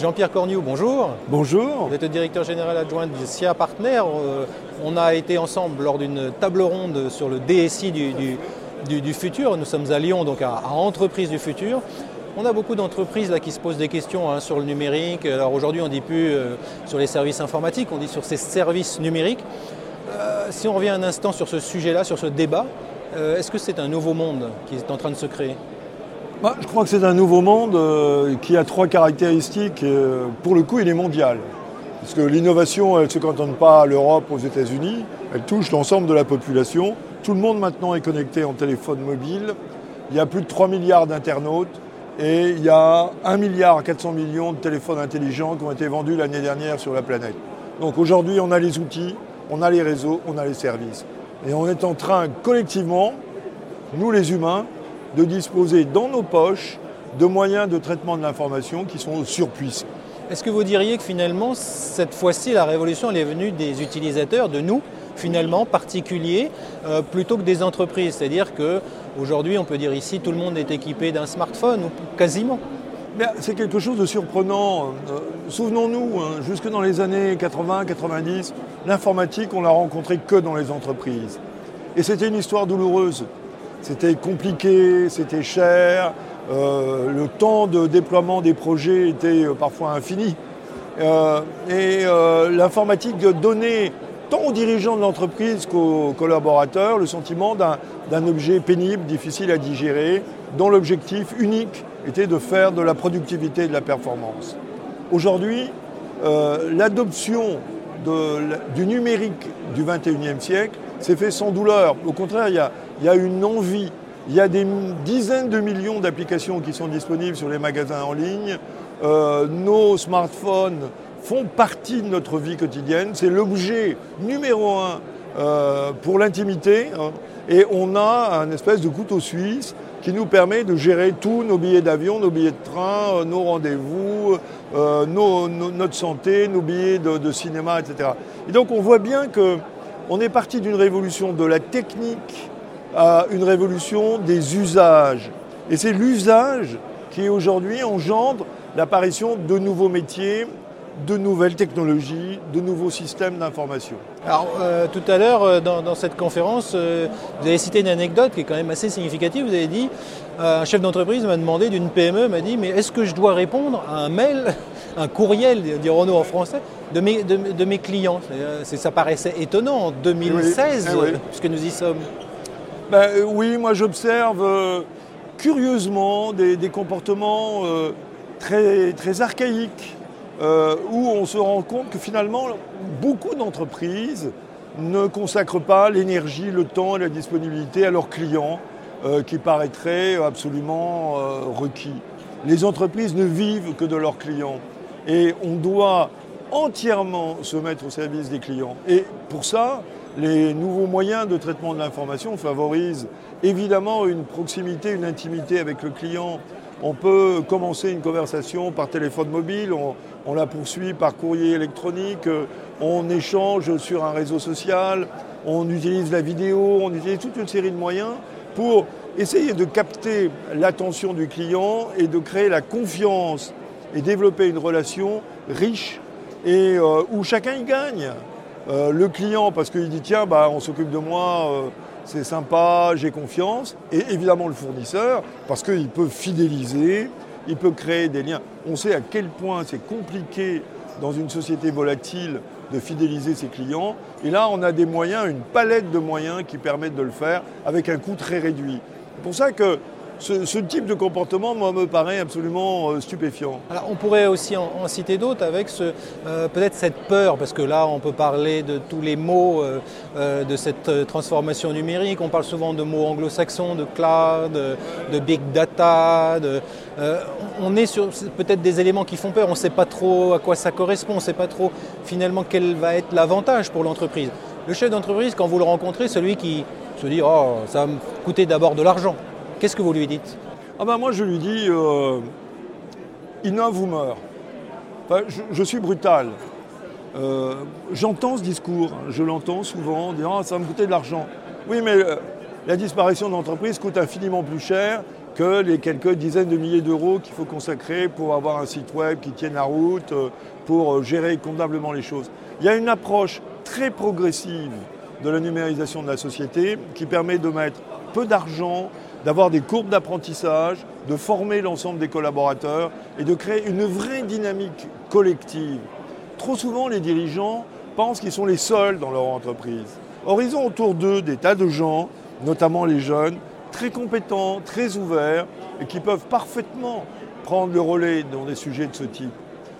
Jean-Pierre Cornu, bonjour. Bonjour. Vous êtes le directeur général adjoint du SIA Partner. Euh, on a été ensemble lors d'une table ronde sur le DSI du, futur. Nous sommes à Lyon, donc à, Entreprise du futur. On a beaucoup d'entreprises qui se posent des questions hein, sur le numérique. Alors aujourd'hui, on ne dit plus euh, sur les services informatiques, on dit sur ces services numériques. Euh, si on revient un instant sur ce sujet-là, sur ce débat, est-ce que c'est un nouveau monde qui est en train de se créer? Bah, je crois que c'est un nouveau monde euh, qui a trois caractéristiques. Euh, pour le coup, il est mondial. Parce que l'innovation, elle ne se cantonne pas à l'Europe, aux États-Unis, elle touche l'ensemble de la population. Tout le monde maintenant est connecté en téléphone mobile. Il y a plus de 3 milliards d'internautes et il y a 1 milliard 400 millions de téléphones intelligents qui ont été vendus l'année dernière sur la planète. Donc aujourd'hui, on a les outils, on a les réseaux, on a les services. Et on est en train collectivement, nous les humains, de disposer dans nos poches de moyens de traitement de l'information qui sont surpuissants. Est-ce que vous diriez que finalement, cette fois-ci, la révolution elle est venue des utilisateurs, de nous, finalement, particuliers, euh, plutôt que des entreprises? C'est-à-dire qu'aujourd'hui, on peut dire ici, tout le monde est équipé d'un smartphone, ou quasiment. C'est quelque chose de surprenant. Euh, souvenons-nous, hein, jusque dans les années 80-90, l'informatique, on l'a rencontrée que dans les entreprises. Et c'était une histoire douloureuse. C'était compliqué, c'était cher, euh, le temps de déploiement des projets était euh, parfois infini. Euh, et l'informatique donnait tant aux dirigeants de l'entreprise qu'aux collaborateurs le sentiment d'un objet pénible, difficile à digérer, dont l'objectif unique était de faire de la productivité et de la performance. Aujourd'hui, l'adoption du numérique du 21e siècle s'est fait sans douleur. Au contraire, il y a, il y a une envie. Il y a des dizaines de millions d'applications qui sont disponibles sur les magasins en ligne. Euh, nos smartphones font partie de notre vie quotidienne. C'est l'objet numéro un euh, pour l'intimité. Hein. Et on a un espèce de couteau suisse qui nous permet de gérer tous nos billets d'avion, nos billets de train, euh, nos rendez-vous, notre santé, nos billets de, de, cinéma, etc. Et donc on voit bien qu'on est parti d'une révolution de la technique à une révolution des usages. Et c'est l'usage qui aujourd'hui engendre l'apparition de nouveaux métiers, de nouvelles technologies, de nouveaux systèmes d'information. Alors euh, tout à l'heure, euh, dans, cette conférence, euh, vous avez cité une anecdote qui est quand même assez significative. Vous avez dit, un chef d'entreprise m'a demandé d'une PME, m'a dit, mais est-ce que je dois répondre à un mail, un courriel, dirons-nous en français, de mes, de, mes clients? Ça paraissait étonnant en 2016, eh puisque nous y sommes. Ben, euh, oui, moi j'observe euh, curieusement des, comportements euh, très, très archaïques, où on se rend compte que finalement beaucoup d'entreprises ne consacrent pas l'énergie, le temps et la disponibilité à leurs clients qui paraîtraient absolument requis. Les entreprises ne vivent que de leurs clients et on doit entièrement se mettre au service des clients. Et pour ça, les nouveaux moyens de traitement de l'information favorisent évidemment une proximité, une intimité avec le client. On peut commencer une conversation par téléphone mobile, on, la poursuit par courrier électronique, on échange sur un réseau social, on utilise la vidéo, on utilise toute une série de moyens pour essayer de capter l'attention du client et de créer la confiance et développer une relation riche et euh, où chacun y gagne. Euh, le client, parce qu'il dit tiens, bah, on s'occupe de moi, euh, c'est sympa, j'ai confiance. Et évidemment le fournisseur, parce qu'il peut fidéliser, il peut créer des liens. On sait à quel point c'est compliqué dans une société volatile de fidéliser ses clients. Et là, on a des moyens, une palette de moyens qui permettent de le faire avec un coût très réduit. C'est pour ça que ce, type de comportement, moi, me paraît absolument euh, stupéfiant. On pourrait aussi en, citer d'autres avec euh, peut-être cette peur, parce que là, on peut parler de tous les mots euh, de cette transformation numérique. On parle souvent de mots anglo-saxons, de cloud, de, big data. on est sur peut-être des éléments qui font peur. On ne sait pas trop à quoi ça correspond. On ne sait pas trop finalement quel va être l'avantage pour l'entreprise. Le chef d'entreprise, quand vous le rencontrez, celui qui se dit Oh, ça va me coûter d'abord de l'argent. Qu'est-ce que vous lui dites? Ah ben Moi, je lui dis euh, innove ou meurt. je, suis brutal. Euh, j'entends ce discours, je l'entends souvent, disant ah, ça va me coûter de l'argent. Oui, mais euh, la disparition d'entreprise coûte infiniment plus cher que les quelques dizaines de milliers d'euros qu'il faut consacrer pour avoir un site web qui tienne la route, euh, pour gérer convenablement les choses. Il y a une approche très progressive de la numérisation de la société qui permet de mettre peu d'argent, d'avoir des courbes d'apprentissage, de former l'ensemble des collaborateurs et de créer une vraie dynamique collective. Trop souvent, les dirigeants pensent qu'ils sont les seuls dans leur entreprise. Or, ils ont autour d'eux des tas de gens, notamment les jeunes, très compétents, très ouverts et qui peuvent parfaitement prendre le relais dans des sujets de ce type.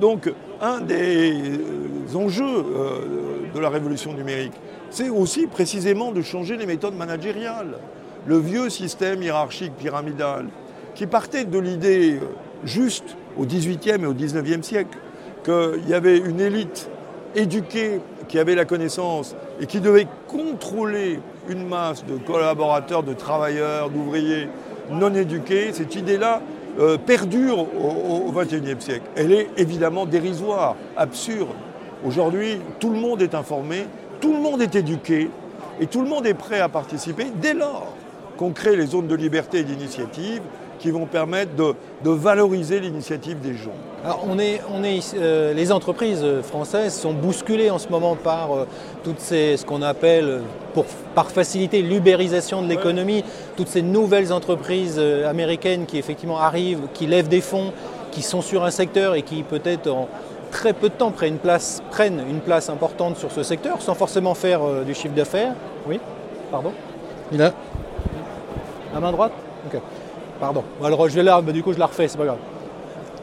Donc, un des euh, enjeux euh, de la révolution numérique, c'est aussi précisément de changer les méthodes managériales. Le vieux système hiérarchique pyramidal, qui partait de l'idée euh, juste au XVIIIe et au XIXe siècle qu'il y avait une élite éduquée qui avait la connaissance et qui devait contrôler une masse de collaborateurs, de travailleurs, d'ouvriers non éduqués, cette idée-là euh, perdure au XXIe siècle. Elle est évidemment dérisoire, absurde. Aujourd'hui, tout le monde est informé, tout le monde est éduqué et tout le monde est prêt à participer dès lors qu'on crée les zones de liberté et d'initiative qui vont permettre de, valoriser l'initiative des gens. Alors on est, on est, euh, les entreprises françaises sont bousculées en ce moment par euh, toutes ces, ce qu'on appelle, pour, par facilité, l'ubérisation de l'économie, toutes ces nouvelles entreprises euh, américaines qui effectivement arrivent, qui lèvent des fonds, qui sont sur un secteur et qui peut-être en très peu de temps prennent une place, prennent une place importante sur ce secteur sans forcément faire du chiffre d'affaires. Oui, pardon? Il a. La main droite Ok. Pardon. Alors je vais là, du coup je la refais, c'est pas grave.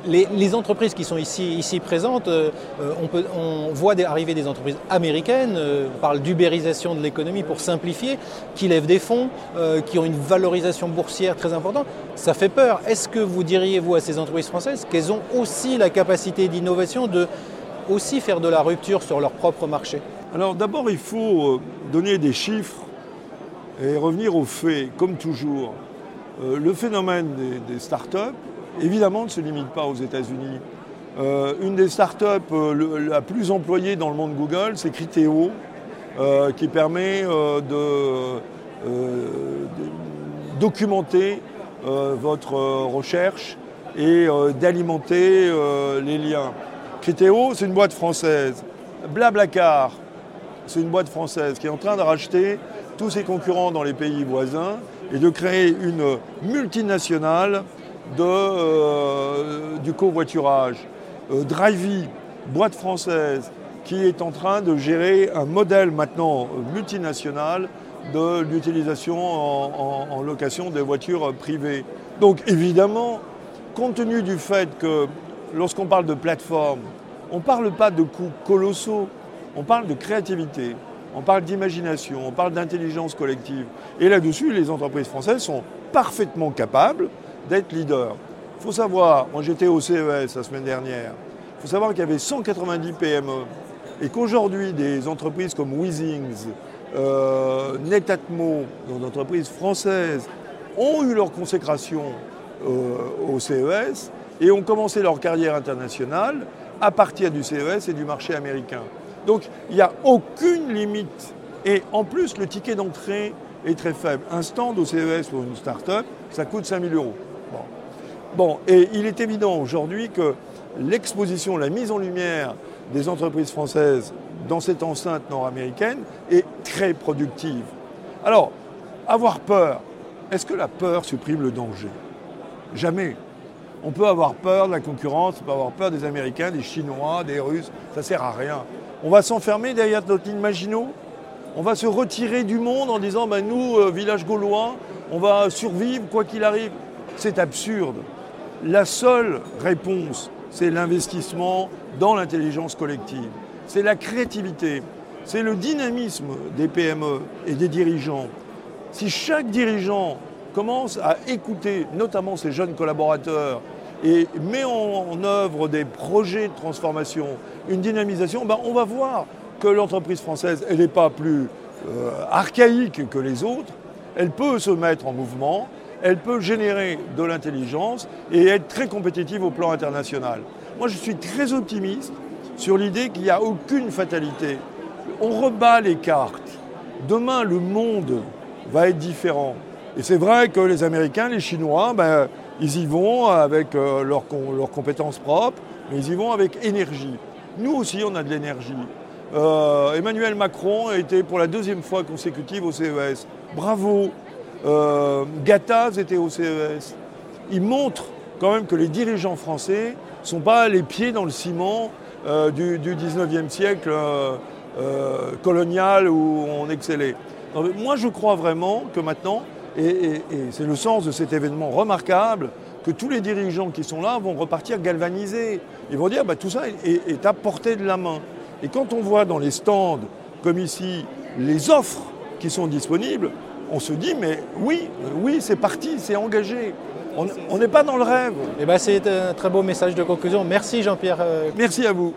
Les, entreprises qui sont ici, présentes, euh, on, peut, on, voit arriver des entreprises américaines, euh, on parle d'ubérisation de l'économie pour simplifier, qui lèvent des fonds, euh, qui ont une valorisation boursière très importante. Ça fait peur. Est-ce que vous diriez, vous, à ces entreprises françaises, qu'elles ont aussi la capacité d'innovation de aussi faire de la rupture sur leur propre marché? Alors d'abord, il faut donner des chiffres et revenir aux faits, comme toujours. Euh, le phénomène des, start-up, évidemment, ne se limite pas aux États-Unis. Euh, une des start-up euh, la plus employée dans le monde Google, c'est Criteo, qui permet de, documenter votre recherche et d'alimenter les liens. Criteo, c'est une boîte française. Blablacar, c'est une boîte française qui est en train de racheter tous ses concurrents dans les pays voisins et de créer une multinationale de, euh, du covoiturage. Euh, Drivey, boîte française, qui est en train de gérer un modèle maintenant multinational de l'utilisation en, location des voitures privées. Donc évidemment, compte tenu du fait que lorsqu'on parle de plateforme, on ne parle pas de coûts colossaux, on parle de créativité on parle d'imagination, on parle d'intelligence collective. Et là-dessus, les entreprises françaises sont parfaitement capables d'être leaders. Il faut savoir, moi j'étais au CES la semaine dernière, il faut savoir qu'il y avait 190 PME et qu'aujourd'hui des entreprises comme Weezings, euh, Netatmo, des entreprises françaises, ont eu leur consécration euh, au CES et ont commencé leur carrière internationale à partir du CES et du marché américain. Donc il n'y a aucune limite. Et en plus, le ticket d'entrée est très faible. Un stand au CES pour une start-up, ça coûte 5000 euros. Bon. et il est évident aujourd'hui que l'exposition, la mise en lumière des entreprises françaises dans cette enceinte nord-américaine est très productive. Alors, avoir peur, est-ce que la peur supprime le danger? Jamais. On peut avoir peur de la concurrence, on peut avoir peur des Américains, des Chinois, des Russes, ça sert à rien. On va s'enfermer derrière notre ligne Maginot On va se retirer du monde en disant ben, nous, euh, village gaulois, on va survivre quoi qu'il arrive. C'est absurde. La seule réponse, c'est l'investissement dans l'intelligence collective. C'est la créativité. C'est le dynamisme des PME et des dirigeants. Si chaque dirigeant commence à écouter notamment ses jeunes collaborateurs et met en œuvre des projets de transformation, une dynamisation, ben on va voir que l'entreprise française, elle n'est pas plus euh, archaïque que les autres, elle peut se mettre en mouvement, elle peut générer de l'intelligence et être très compétitive au plan international. Moi, je suis très optimiste sur l'idée qu'il n'y a aucune fatalité. On rebat les cartes. Demain, le monde va être différent. Et c'est vrai que les Américains, les Chinois, ben, ils y vont avec euh, leurs compétences propres, mais ils y vont avec énergie. Nous aussi, on a de l'énergie. Euh, Emmanuel Macron a été pour la deuxième fois consécutive au CES. Bravo. Euh, était au CES. Il montre quand même que les dirigeants français ne sont pas les pieds dans le ciment euh, du, 19e siècle colonial où on excellait. moi, je crois vraiment que maintenant, et, c'est le sens de cet événement remarquable, que tous les dirigeants qui sont là vont repartir galvanisés. Ils vont dire bah, tout ça est, à portée de la main. Et quand on voit dans les stands, comme ici, les offres qui sont disponibles, on se dit mais oui, oui, c'est parti, c'est engagé. On n'est pas dans le rêve. Et eh ben, c'est un très beau message de conclusion. Merci Jean-Pierre. Merci à vous.